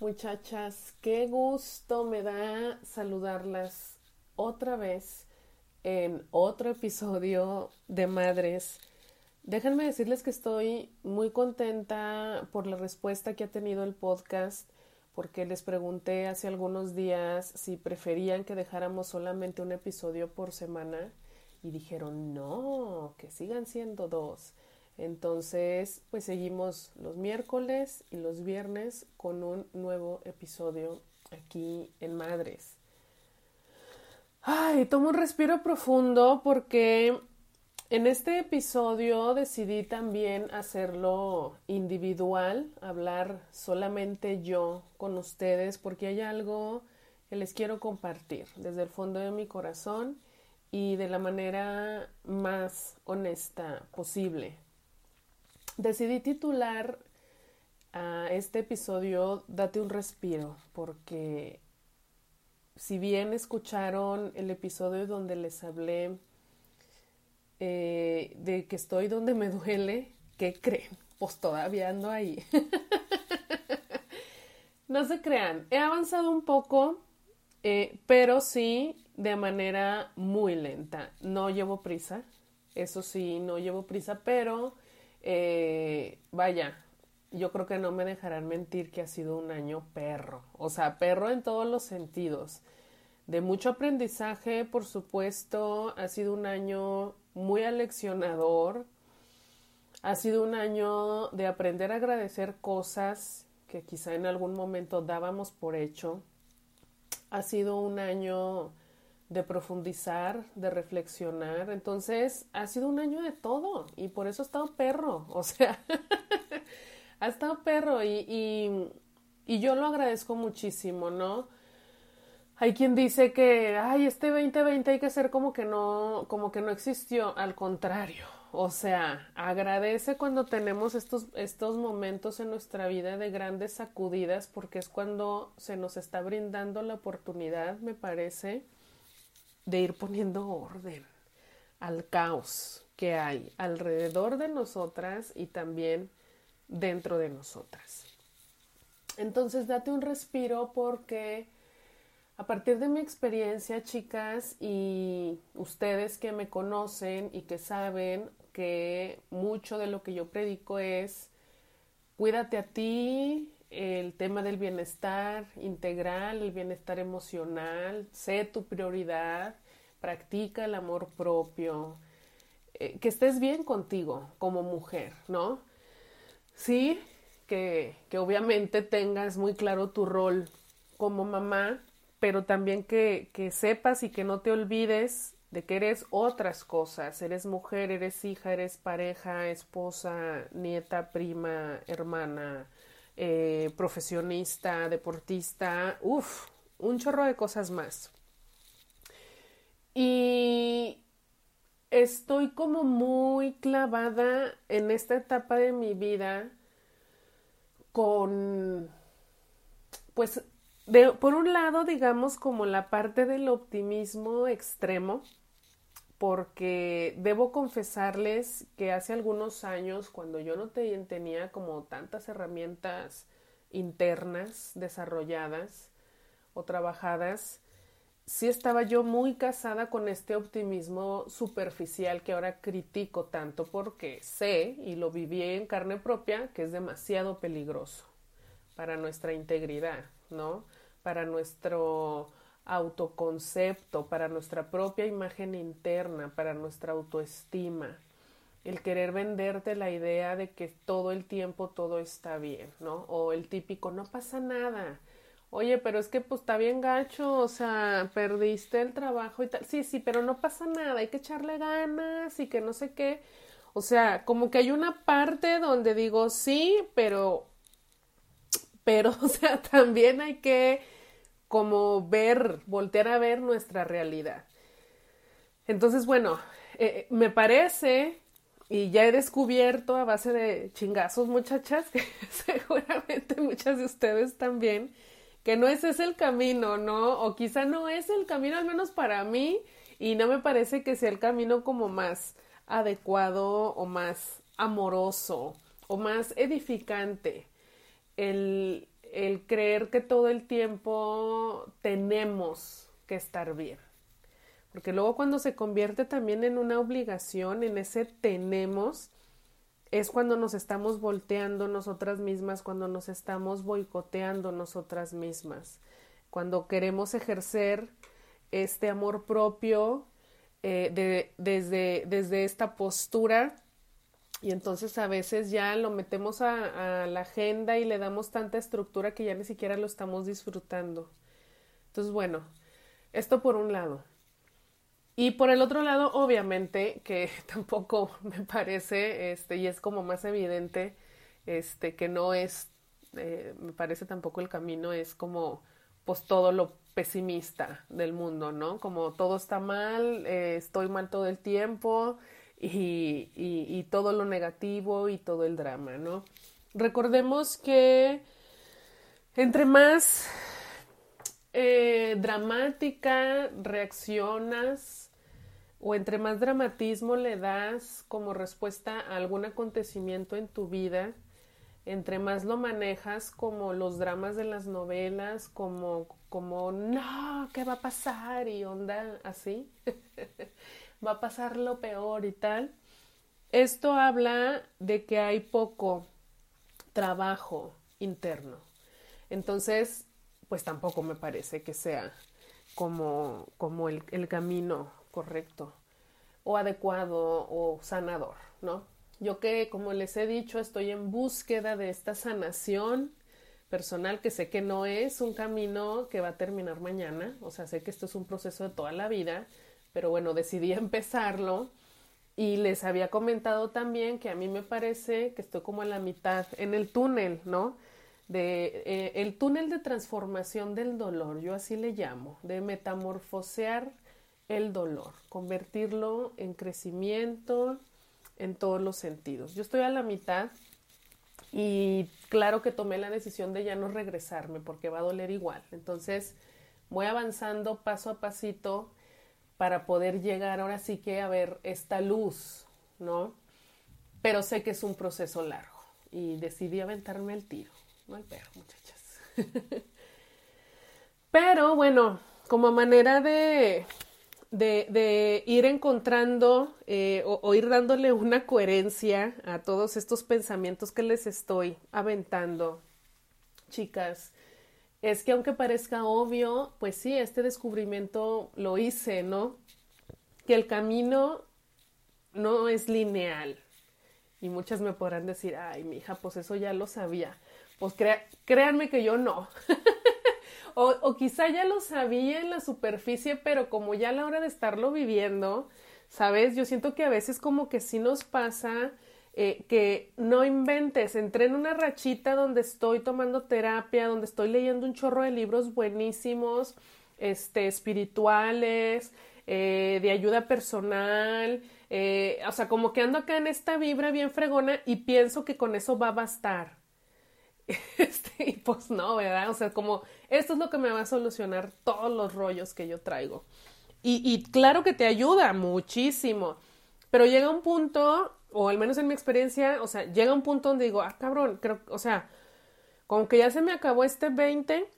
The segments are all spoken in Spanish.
muchachas, qué gusto me da saludarlas otra vez en otro episodio de Madres. Déjenme decirles que estoy muy contenta por la respuesta que ha tenido el podcast, porque les pregunté hace algunos días si preferían que dejáramos solamente un episodio por semana y dijeron no, que sigan siendo dos. Entonces, pues seguimos los miércoles y los viernes con un nuevo episodio aquí en Madres. Ay, tomo un respiro profundo porque en este episodio decidí también hacerlo individual, hablar solamente yo con ustedes porque hay algo que les quiero compartir desde el fondo de mi corazón y de la manera más honesta posible decidí titular a este episodio Date un respiro, porque si bien escucharon el episodio donde les hablé eh, de que estoy donde me duele, ¿qué creen? Pues todavía ando ahí. no se crean, he avanzado un poco, eh, pero sí de manera muy lenta. No llevo prisa, eso sí, no llevo prisa, pero eh, vaya, yo creo que no me dejarán mentir que ha sido un año perro, o sea, perro en todos los sentidos. De mucho aprendizaje, por supuesto, ha sido un año muy aleccionador, ha sido un año de aprender a agradecer cosas que quizá en algún momento dábamos por hecho. Ha sido un año de profundizar, de reflexionar. Entonces, ha sido un año de todo y por eso ha estado perro, o sea, ha estado perro y, y, yo lo agradezco muchísimo, ¿no? Hay quien dice que, ay, este 2020 hay que ser como que no, como que no existió, al contrario. O sea, agradece cuando tenemos estos, estos momentos en nuestra vida de grandes sacudidas porque es cuando se nos está brindando la oportunidad, me parece, de ir poniendo orden al caos que hay alrededor de nosotras y también dentro de nosotras. Entonces date un respiro porque a partir de mi experiencia, chicas, y ustedes que me conocen y que saben que mucho de lo que yo predico es cuídate a ti, el tema del bienestar integral, el bienestar emocional, sé tu prioridad, practica el amor propio, eh, que estés bien contigo como mujer, ¿no? Sí, que, que obviamente tengas muy claro tu rol como mamá, pero también que, que sepas y que no te olvides de que eres otras cosas, eres mujer, eres hija, eres pareja, esposa, nieta, prima, hermana, eh, profesionista, deportista, uff, un chorro de cosas más. Y estoy como muy clavada en esta etapa de mi vida con, pues, de, por un lado, digamos, como la parte del optimismo extremo, porque debo confesarles que hace algunos años, cuando yo no tenía como tantas herramientas internas desarrolladas o trabajadas, sí estaba yo muy casada con este optimismo superficial que ahora critico tanto porque sé y lo viví en carne propia que es demasiado peligroso para nuestra integridad, ¿no? Para nuestro autoconcepto, para nuestra propia imagen interna, para nuestra autoestima. El querer venderte la idea de que todo el tiempo todo está bien, ¿no? O el típico, no pasa nada. Oye, pero es que pues está bien gacho, o sea, perdiste el trabajo y tal. Sí, sí, pero no pasa nada, hay que echarle ganas y que no sé qué. O sea, como que hay una parte donde digo sí, pero, pero, o sea, también hay que como ver, voltear a ver nuestra realidad. Entonces, bueno, eh, me parece, y ya he descubierto a base de chingazos, muchachas, que seguramente muchas de ustedes también, que no ese es el camino, ¿no? O quizá no es el camino, al menos para mí, y no me parece que sea el camino como más adecuado o más amoroso o más edificante. El, el creer que todo el tiempo tenemos que estar bien. Porque luego cuando se convierte también en una obligación, en ese tenemos, es cuando nos estamos volteando nosotras mismas, cuando nos estamos boicoteando nosotras mismas, cuando queremos ejercer este amor propio eh, de, desde, desde esta postura y entonces a veces ya lo metemos a, la agenda y le damos tanta estructura que ya ni siquiera lo estamos disfrutando. Entonces, bueno, esto por un lado. Y por el otro lado, obviamente, que tampoco me parece, este, y es como más evidente, este, que no es, eh, me parece tampoco el camino, es como, pues todo lo pesimista del mundo, ¿no? Como todo está mal, eh, estoy mal todo el tiempo y, y, todo lo negativo y todo el drama, ¿no? Recordemos que entre más eh, dramática reaccionas o entre más dramatismo le das como respuesta a algún acontecimiento en tu vida, entre más lo manejas como los dramas de las novelas, como, como, no, ¿qué va a pasar? Y onda así, va a pasar lo peor y tal. Esto habla de que hay poco trabajo interno. Entonces, pues tampoco me parece que sea como, como el, el camino correcto o adecuado o sanador, ¿no? Yo que, como les he dicho, estoy en búsqueda de esta sanación personal que sé que no es un camino que va a terminar mañana, o sea, sé que esto es un proceso de toda la vida, pero bueno, decidí empezarlo y les había comentado también que a mí me parece que estoy como a la mitad en el túnel, ¿no? De eh, el túnel de transformación del dolor, yo así le llamo, de metamorfosear el dolor, convertirlo en crecimiento en todos los sentidos. Yo estoy a la mitad y claro que tomé la decisión de ya no regresarme porque va a doler igual. Entonces voy avanzando paso a pasito para poder llegar ahora sí que a ver esta luz, ¿no? Pero sé que es un proceso largo y decidí aventarme el tiro. No hay perro, muchachas. Pero bueno, como manera de de, ir encontrando eh, o, ir dándole una coherencia a todos estos pensamientos que les estoy aventando, chicas, es que aunque parezca obvio, pues sí, este descubrimiento lo hice, ¿no? Que el camino no es lineal. Y muchas me podrán decir, ay, mi hija, pues eso ya lo sabía. Pues créanme que yo no. O, o quizá ya lo sabía en la superficie, pero como ya a la hora de estarlo viviendo, ¿sabes? Yo siento que a veces como que sí nos pasa eh, que no inventes. Entré en una rachita donde estoy tomando terapia, donde estoy leyendo un chorro de libros buenísimos, este, espirituales, eh, de ayuda personal. Eh, o sea, como que ando acá en esta vibra bien fregona y pienso que con eso va a bastar. Este, y pues no, ¿verdad? O sea, como esto es lo que me va a solucionar todos los rollos que yo traigo. Y, y claro que te ayuda muchísimo, pero llega un punto, o al menos en mi experiencia, o sea, llega un punto donde digo, ah, cabrón, creo, o sea, como que ya se me acabó este 20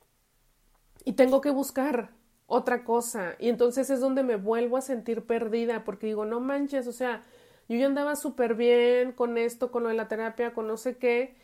y tengo que buscar otra cosa. Y entonces es donde me vuelvo a sentir perdida, porque digo, no manches, o sea, yo ya andaba súper bien con esto, con lo de la terapia, con no sé qué,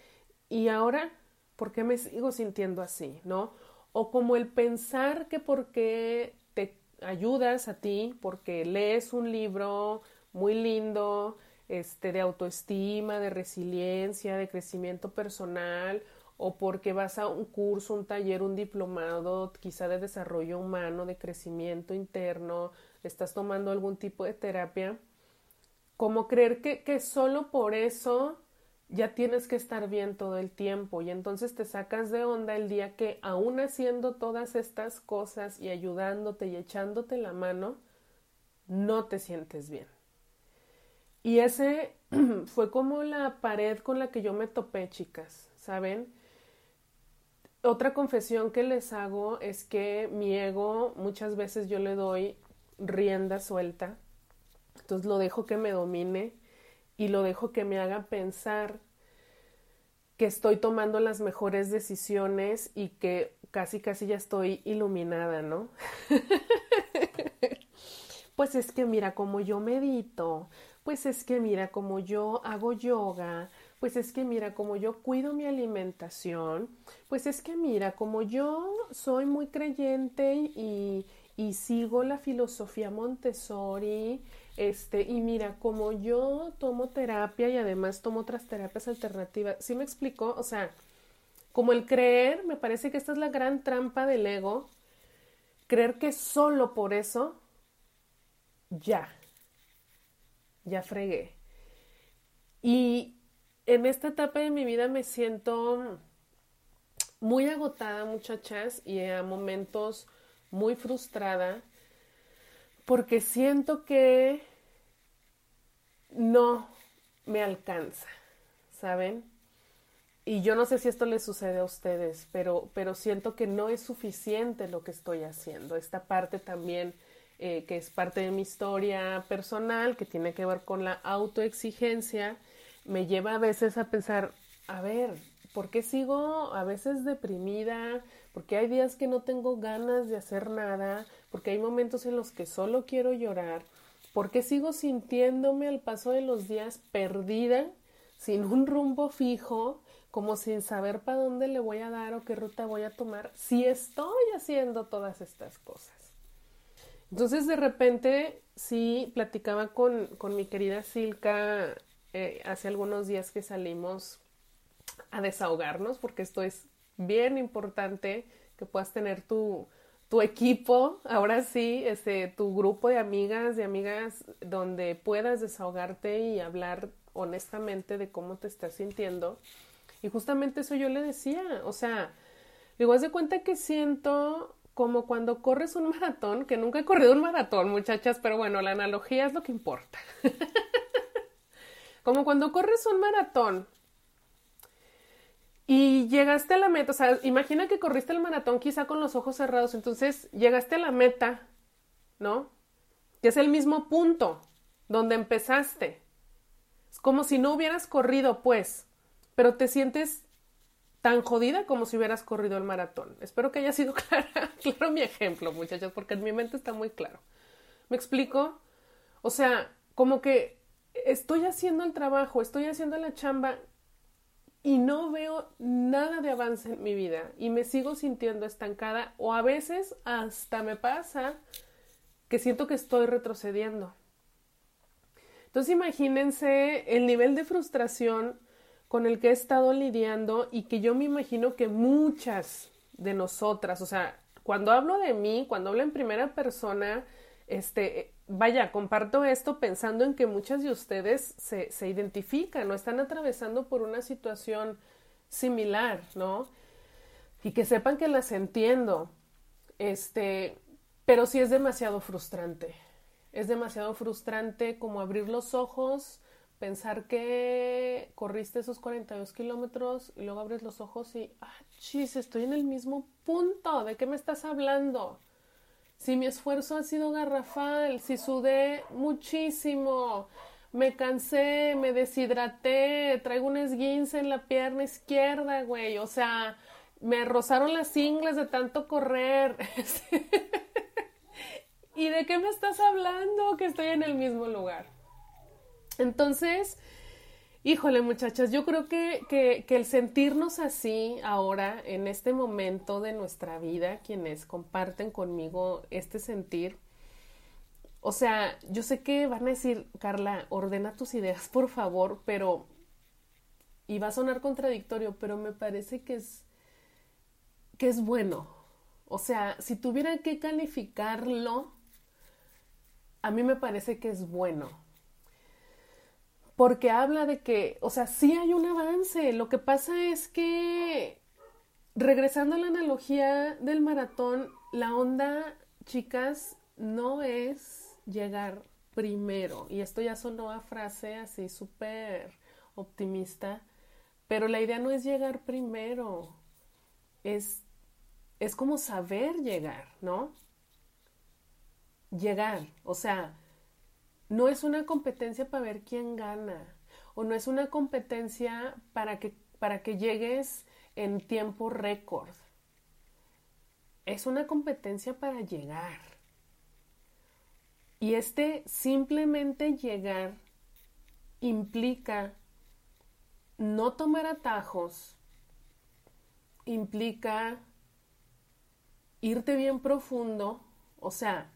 y ahora, ¿por qué me sigo sintiendo así? ¿No? O como el pensar que porque te ayudas a ti, porque lees un libro muy lindo, este, de autoestima, de resiliencia, de crecimiento personal, o porque vas a un curso, un taller, un diplomado, quizá de desarrollo humano, de crecimiento interno, estás tomando algún tipo de terapia, como creer que, que solo por eso ya tienes que estar bien todo el tiempo y entonces te sacas de onda el día que aún haciendo todas estas cosas y ayudándote y echándote la mano, no te sientes bien. Y ese fue como la pared con la que yo me topé, chicas, ¿saben? Otra confesión que les hago es que mi ego muchas veces yo le doy rienda suelta, entonces lo dejo que me domine y lo dejo que me haga pensar que estoy tomando las mejores decisiones y que casi casi ya estoy iluminada, ¿no? pues es que mira como yo medito, pues es que mira como yo hago yoga, pues es que mira como yo cuido mi alimentación, pues es que mira como yo soy muy creyente y, y sigo la filosofía Montessori, este, y mira, como yo tomo terapia y además tomo otras terapias alternativas, ¿sí me explico? O sea, como el creer, me parece que esta es la gran trampa del ego, creer que solo por eso, ya, ya fregué. Y en esta etapa de mi vida me siento muy agotada, muchachas, y a momentos muy frustrada porque siento que no me alcanza, ¿saben? Y yo no sé si esto les sucede a ustedes, pero, pero siento que no es suficiente lo que estoy haciendo. Esta parte también, eh, que es parte de mi historia personal, que tiene que ver con la autoexigencia, me lleva a veces a pensar, a ver, ¿por qué sigo a veces deprimida? porque hay días que no tengo ganas de hacer nada, porque hay momentos en los que solo quiero llorar, porque sigo sintiéndome al paso de los días perdida, sin un rumbo fijo, como sin saber para dónde le voy a dar o qué ruta voy a tomar, si estoy haciendo todas estas cosas. Entonces de repente sí platicaba con, mi querida Silka eh, hace algunos días que salimos a desahogarnos, porque esto es bien importante que puedas tener tu, tu equipo, ahora sí, este, tu grupo de amigas, de amigas donde puedas desahogarte y hablar honestamente de cómo te estás sintiendo. Y justamente eso yo le decía, o sea, digo, haz de cuenta que siento como cuando corres un maratón, que nunca he corrido un maratón, muchachas, pero bueno, la analogía es lo que importa. como cuando corres un maratón y llegaste a la meta, o sea, imagina que corriste el maratón quizá con los ojos cerrados, entonces llegaste a la meta, ¿no? Que es el mismo punto donde empezaste. Es como si no hubieras corrido, pues, pero te sientes tan jodida como si hubieras corrido el maratón. Espero que haya sido clara, claro mi ejemplo, muchachos, porque en mi mente está muy claro. ¿Me explico? O sea, como que estoy haciendo el trabajo, estoy haciendo la chamba y no veo nada de avance en mi vida y me sigo sintiendo estancada o a veces hasta me pasa que siento que estoy retrocediendo. Entonces imagínense el nivel de frustración con el que he estado lidiando y que yo me imagino que muchas de nosotras, o sea, cuando hablo de mí, cuando hablo en primera persona, este, vaya, comparto esto pensando en que muchas de ustedes se, se identifican o están atravesando por una situación similar, ¿no? Y que sepan que las entiendo. Este, pero sí es demasiado frustrante. Es demasiado frustrante como abrir los ojos, pensar que corriste esos 42 kilómetros y luego abres los ojos y, ah, chis, estoy en el mismo punto. ¿De qué me estás hablando? si mi esfuerzo ha sido garrafal, si sudé muchísimo, me cansé, me deshidraté, traigo un esguince en la pierna izquierda, güey, o sea, me rozaron las ingles de tanto correr. ¿Y de qué me estás hablando? Que estoy en el mismo lugar. Entonces, Híjole, muchachas, yo creo que, que, el sentirnos así ahora, en este momento de nuestra vida, quienes comparten conmigo este sentir, o sea, yo sé que van a decir, Carla, ordena tus ideas, por favor, pero, y va a sonar contradictorio, pero me parece que es, que es bueno. O sea, si tuviera que calificarlo, a mí me parece que es bueno porque habla de que, o sea, sí hay un avance. Lo que pasa es que, regresando a la analogía del maratón, la onda, chicas, no es llegar primero. Y esto ya sonó a frase así súper optimista, pero la idea no es llegar primero, es, es como saber llegar, ¿no? Llegar, o sea, no es una competencia para ver quién gana o no es una competencia para que para que llegues en tiempo récord. Es una competencia para llegar. Y este simplemente llegar implica no tomar atajos, implica irte bien profundo, o sea,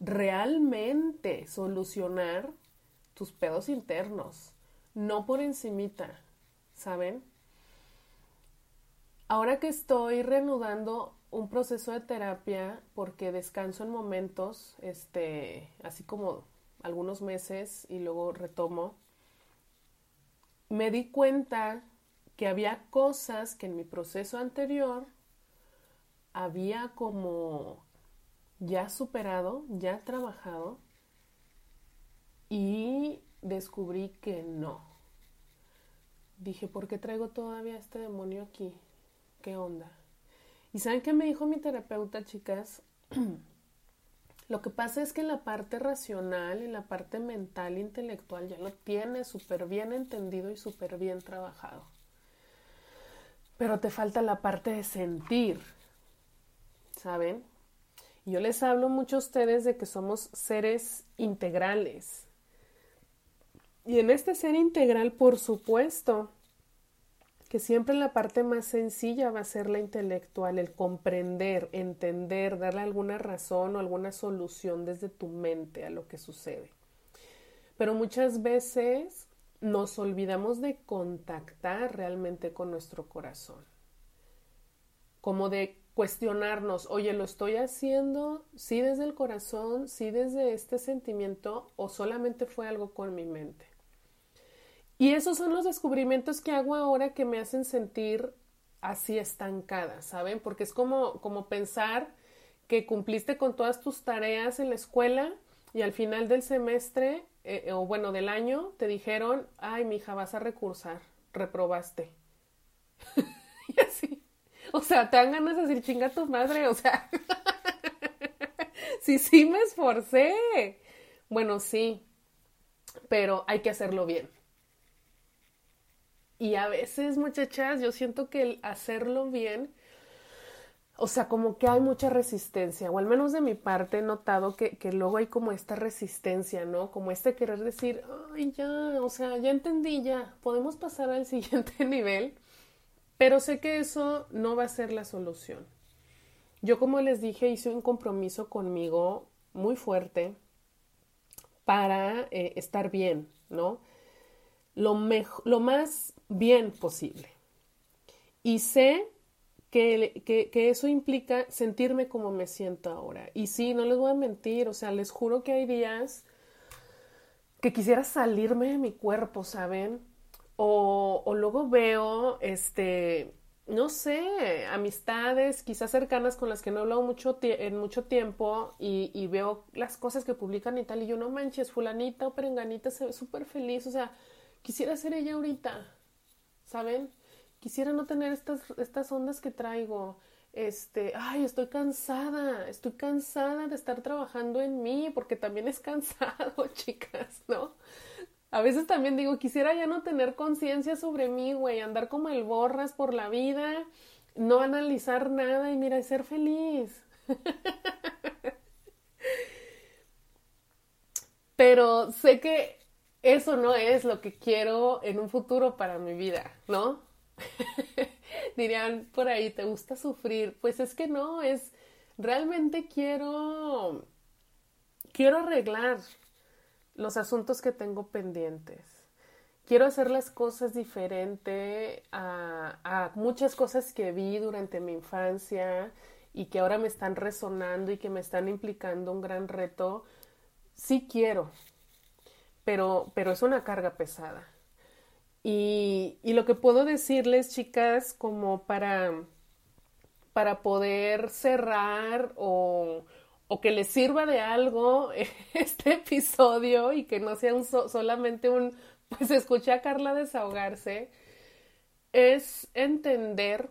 realmente solucionar tus pedos internos, no por encimita, ¿saben? Ahora que estoy reanudando un proceso de terapia porque descanso en momentos, este, así como algunos meses y luego retomo, me di cuenta que había cosas que en mi proceso anterior había como ya superado, ya trabajado y descubrí que no. Dije, ¿por qué traigo todavía este demonio aquí? ¿Qué onda? ¿Y saben qué me dijo mi terapeuta, chicas? Lo que pasa es que la parte racional y la parte mental, intelectual, ya lo tiene súper bien entendido y súper bien trabajado. Pero te falta la parte de sentir, ¿saben? Yo les hablo mucho a ustedes de que somos seres integrales. Y en este ser integral, por supuesto, que siempre la parte más sencilla va a ser la intelectual, el comprender, entender, darle alguna razón o alguna solución desde tu mente a lo que sucede. Pero muchas veces nos olvidamos de contactar realmente con nuestro corazón, como de cuestionarnos, oye, ¿lo estoy haciendo sí desde el corazón, sí desde este sentimiento o solamente fue algo con mi mente? Y esos son los descubrimientos que hago ahora que me hacen sentir así estancada, ¿saben? Porque es como, como pensar que cumpliste con todas tus tareas en la escuela y al final del semestre, eh, o bueno, del año, te dijeron, ay, mija, vas a recursar, reprobaste. O sea, te dan ganas de decir, chinga tu madre, o sea. sí, sí me esforcé. Bueno, sí, pero hay que hacerlo bien. Y a veces, muchachas, yo siento que el hacerlo bien, o sea, como que hay mucha resistencia, o al menos de mi parte he notado que, que luego hay como esta resistencia, ¿no? Como este querer decir, ay, ya, o sea, ya entendí, ya, podemos pasar al siguiente nivel, pero sé que eso no va a ser la solución. Yo, como les dije, hice un compromiso conmigo muy fuerte para eh, estar bien, ¿no? Lo, lo más bien posible. Y sé que, que, eso implica sentirme como me siento ahora. Y sí, no les voy a mentir, o sea, les juro que hay días que quisiera salirme de mi cuerpo, ¿saben? O, luego veo, este, no sé, amistades quizás cercanas con las que no he hablado mucho en mucho tiempo y, y, veo las cosas que publican y tal, y yo no manches, fulanita o perenganita se ve súper feliz, o sea, quisiera ser ella ahorita, ¿saben? Quisiera no tener estas, estas ondas que traigo. Este, ay, estoy cansada, estoy cansada de estar trabajando en mí, porque también es cansado, chicas, ¿no? A veces también digo, quisiera ya no tener conciencia sobre mí, güey, andar como el borras por la vida, no analizar nada y mira, ser feliz. Pero sé que eso no es lo que quiero en un futuro para mi vida, ¿no? Dirían por ahí, ¿te gusta sufrir? Pues es que no, es realmente quiero quiero arreglar los asuntos que tengo pendientes. Quiero hacer las cosas diferente a, muchas cosas que vi durante mi infancia y que ahora me están resonando y que me están implicando un gran reto. Sí quiero, pero, pero es una carga pesada. Y, y lo que puedo decirles, chicas, como para, para poder cerrar o, o que les sirva de algo este episodio y que no sea un solamente un, pues escuché a Carla desahogarse, es entender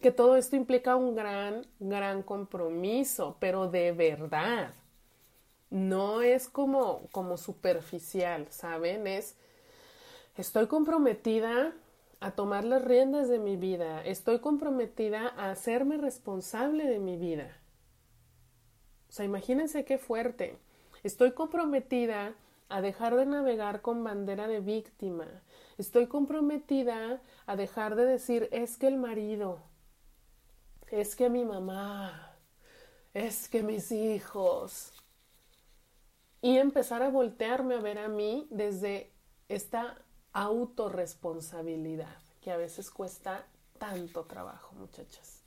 que todo esto implica un gran, gran compromiso, pero de verdad no es como, como superficial, ¿saben? Es, estoy comprometida a tomar las riendas de mi vida, estoy comprometida a hacerme responsable de mi vida. O sea, imagínense qué fuerte. Estoy comprometida a dejar de navegar con bandera de víctima. Estoy comprometida a dejar de decir es que el marido, es que mi mamá, es que mis hijos. Y empezar a voltearme a ver a mí desde esta autorresponsabilidad que a veces cuesta tanto trabajo, muchachas.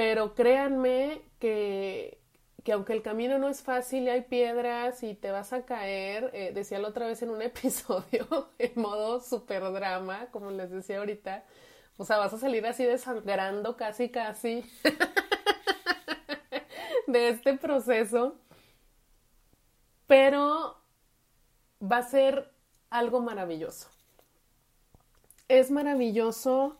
Pero créanme que, que aunque el camino no es fácil y hay piedras y te vas a caer, eh, decía la otra vez en un episodio, en modo super drama, como les decía ahorita, o sea, vas a salir así desangrando casi, casi de este proceso, pero va a ser algo maravilloso. Es maravilloso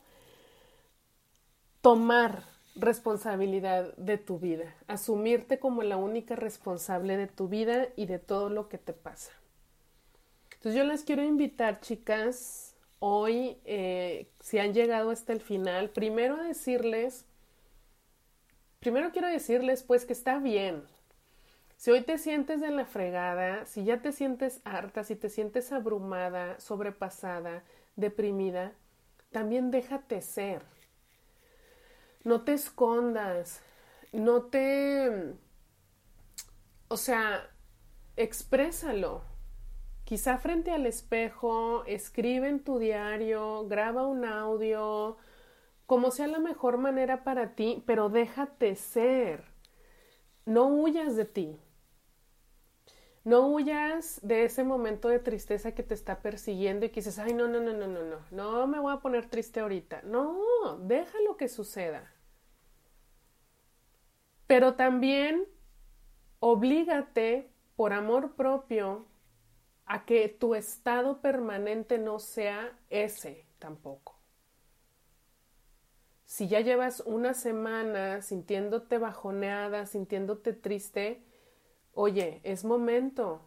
tomar responsabilidad de tu vida, asumirte como la única responsable de tu vida y de todo lo que te pasa. Entonces yo les quiero invitar, chicas, hoy, eh, si han llegado hasta el final, primero decirles, primero quiero decirles pues que está bien, si hoy te sientes de la fregada, si ya te sientes harta, si te sientes abrumada, sobrepasada, deprimida, también déjate ser. No te escondas, no te... O sea, exprésalo. Quizá frente al espejo, escribe en tu diario, graba un audio, como sea la mejor manera para ti, pero déjate ser. No huyas de ti. No huyas de ese momento de tristeza que te está persiguiendo y que dices, ay, no, no, no, no, no, no, no me voy a poner triste ahorita. No, déjalo que suceda. Pero también oblígate por amor propio a que tu estado permanente no sea ese tampoco. Si ya llevas una semana sintiéndote bajoneada, sintiéndote triste, Oye, es momento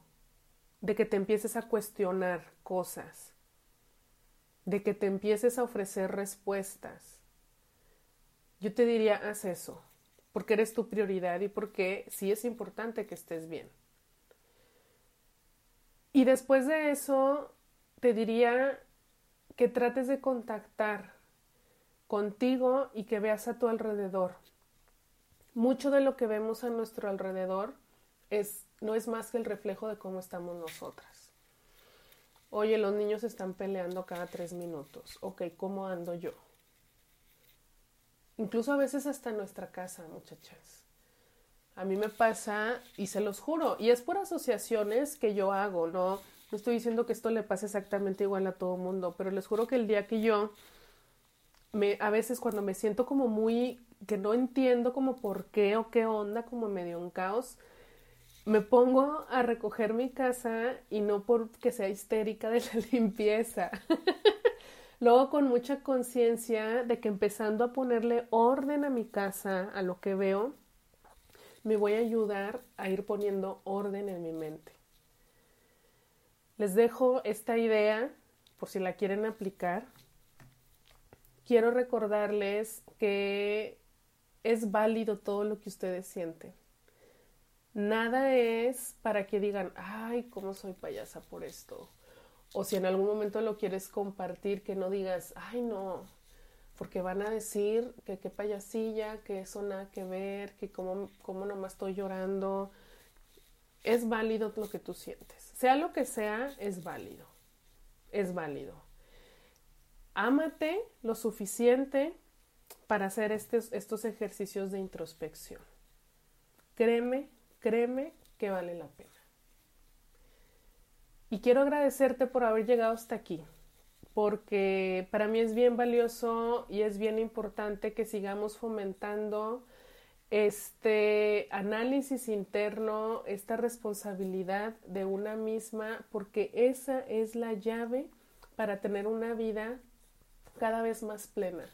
de que te empieces a cuestionar cosas, de que te empieces a ofrecer respuestas. Yo te diría, haz eso, porque eres tu prioridad y porque sí es importante que estés bien. Y después de eso, te diría que trates de contactar contigo y que veas a tu alrededor. Mucho de lo que vemos a nuestro alrededor no es más que el reflejo de cómo estamos nosotras. Oye, los niños están peleando cada tres minutos. Ok, ¿cómo ando yo? Incluso a veces hasta en nuestra casa, muchachas. A mí me pasa, y se los juro, y es por asociaciones que yo hago, no, no estoy diciendo que esto le pase exactamente igual a todo mundo, pero les juro que el día que yo me, a veces cuando me siento como muy, que no entiendo como por qué o qué onda, como medio un caos, me pongo a recoger mi casa y no porque sea histérica de la limpieza. Luego con mucha conciencia de que empezando a ponerle orden a mi casa, a lo que veo, me voy a ayudar a ir poniendo orden en mi mente. Les dejo esta idea por si la quieren aplicar. Quiero recordarles que es válido todo lo que ustedes sienten Nada es para que digan, ay, ¿cómo soy payasa por esto? O si en algún momento lo quieres compartir, que no digas, ay, no, porque van a decir que qué payasilla, que eso nada que ver, que cómo, cómo nomás estoy llorando. Es válido lo que tú sientes. Sea lo que sea, es válido. Es válido. Ámate lo suficiente para hacer estos, estos ejercicios de introspección. Créeme créeme que vale la pena. Y quiero agradecerte por haber llegado hasta aquí, porque para mí es bien valioso y es bien importante que sigamos fomentando este análisis interno, esta responsabilidad de una misma, porque esa es la llave para tener una vida cada vez más plena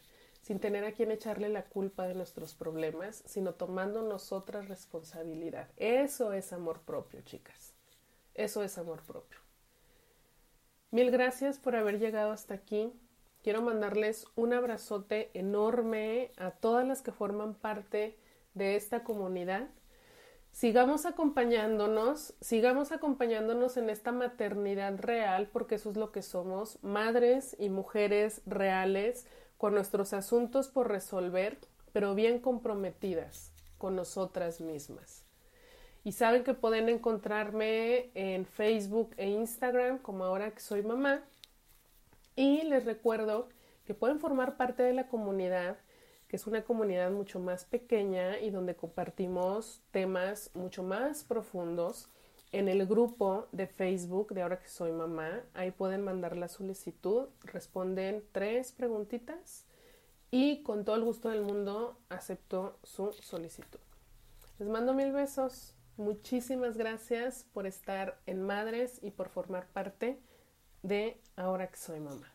sin tener a quien echarle la culpa de nuestros problemas, sino tomando nosotras responsabilidad. Eso es amor propio, chicas. Eso es amor propio. Mil gracias por haber llegado hasta aquí. Quiero mandarles un abrazote enorme a todas las que forman parte de esta comunidad. Sigamos acompañándonos, sigamos acompañándonos en esta maternidad real, porque eso es lo que somos, madres y mujeres reales, con nuestros asuntos por resolver, pero bien comprometidas con nosotras mismas. Y saben que pueden encontrarme en Facebook e Instagram como ahora que soy mamá. Y les recuerdo que pueden formar parte de la comunidad, que es una comunidad mucho más pequeña y donde compartimos temas mucho más profundos. En el grupo de Facebook de ahora que soy mamá, ahí pueden mandar la solicitud, responden tres preguntitas y con todo el gusto del mundo acepto su solicitud. Les mando mil besos. Muchísimas gracias por estar en Madres y por formar parte de Ahora que soy mamá.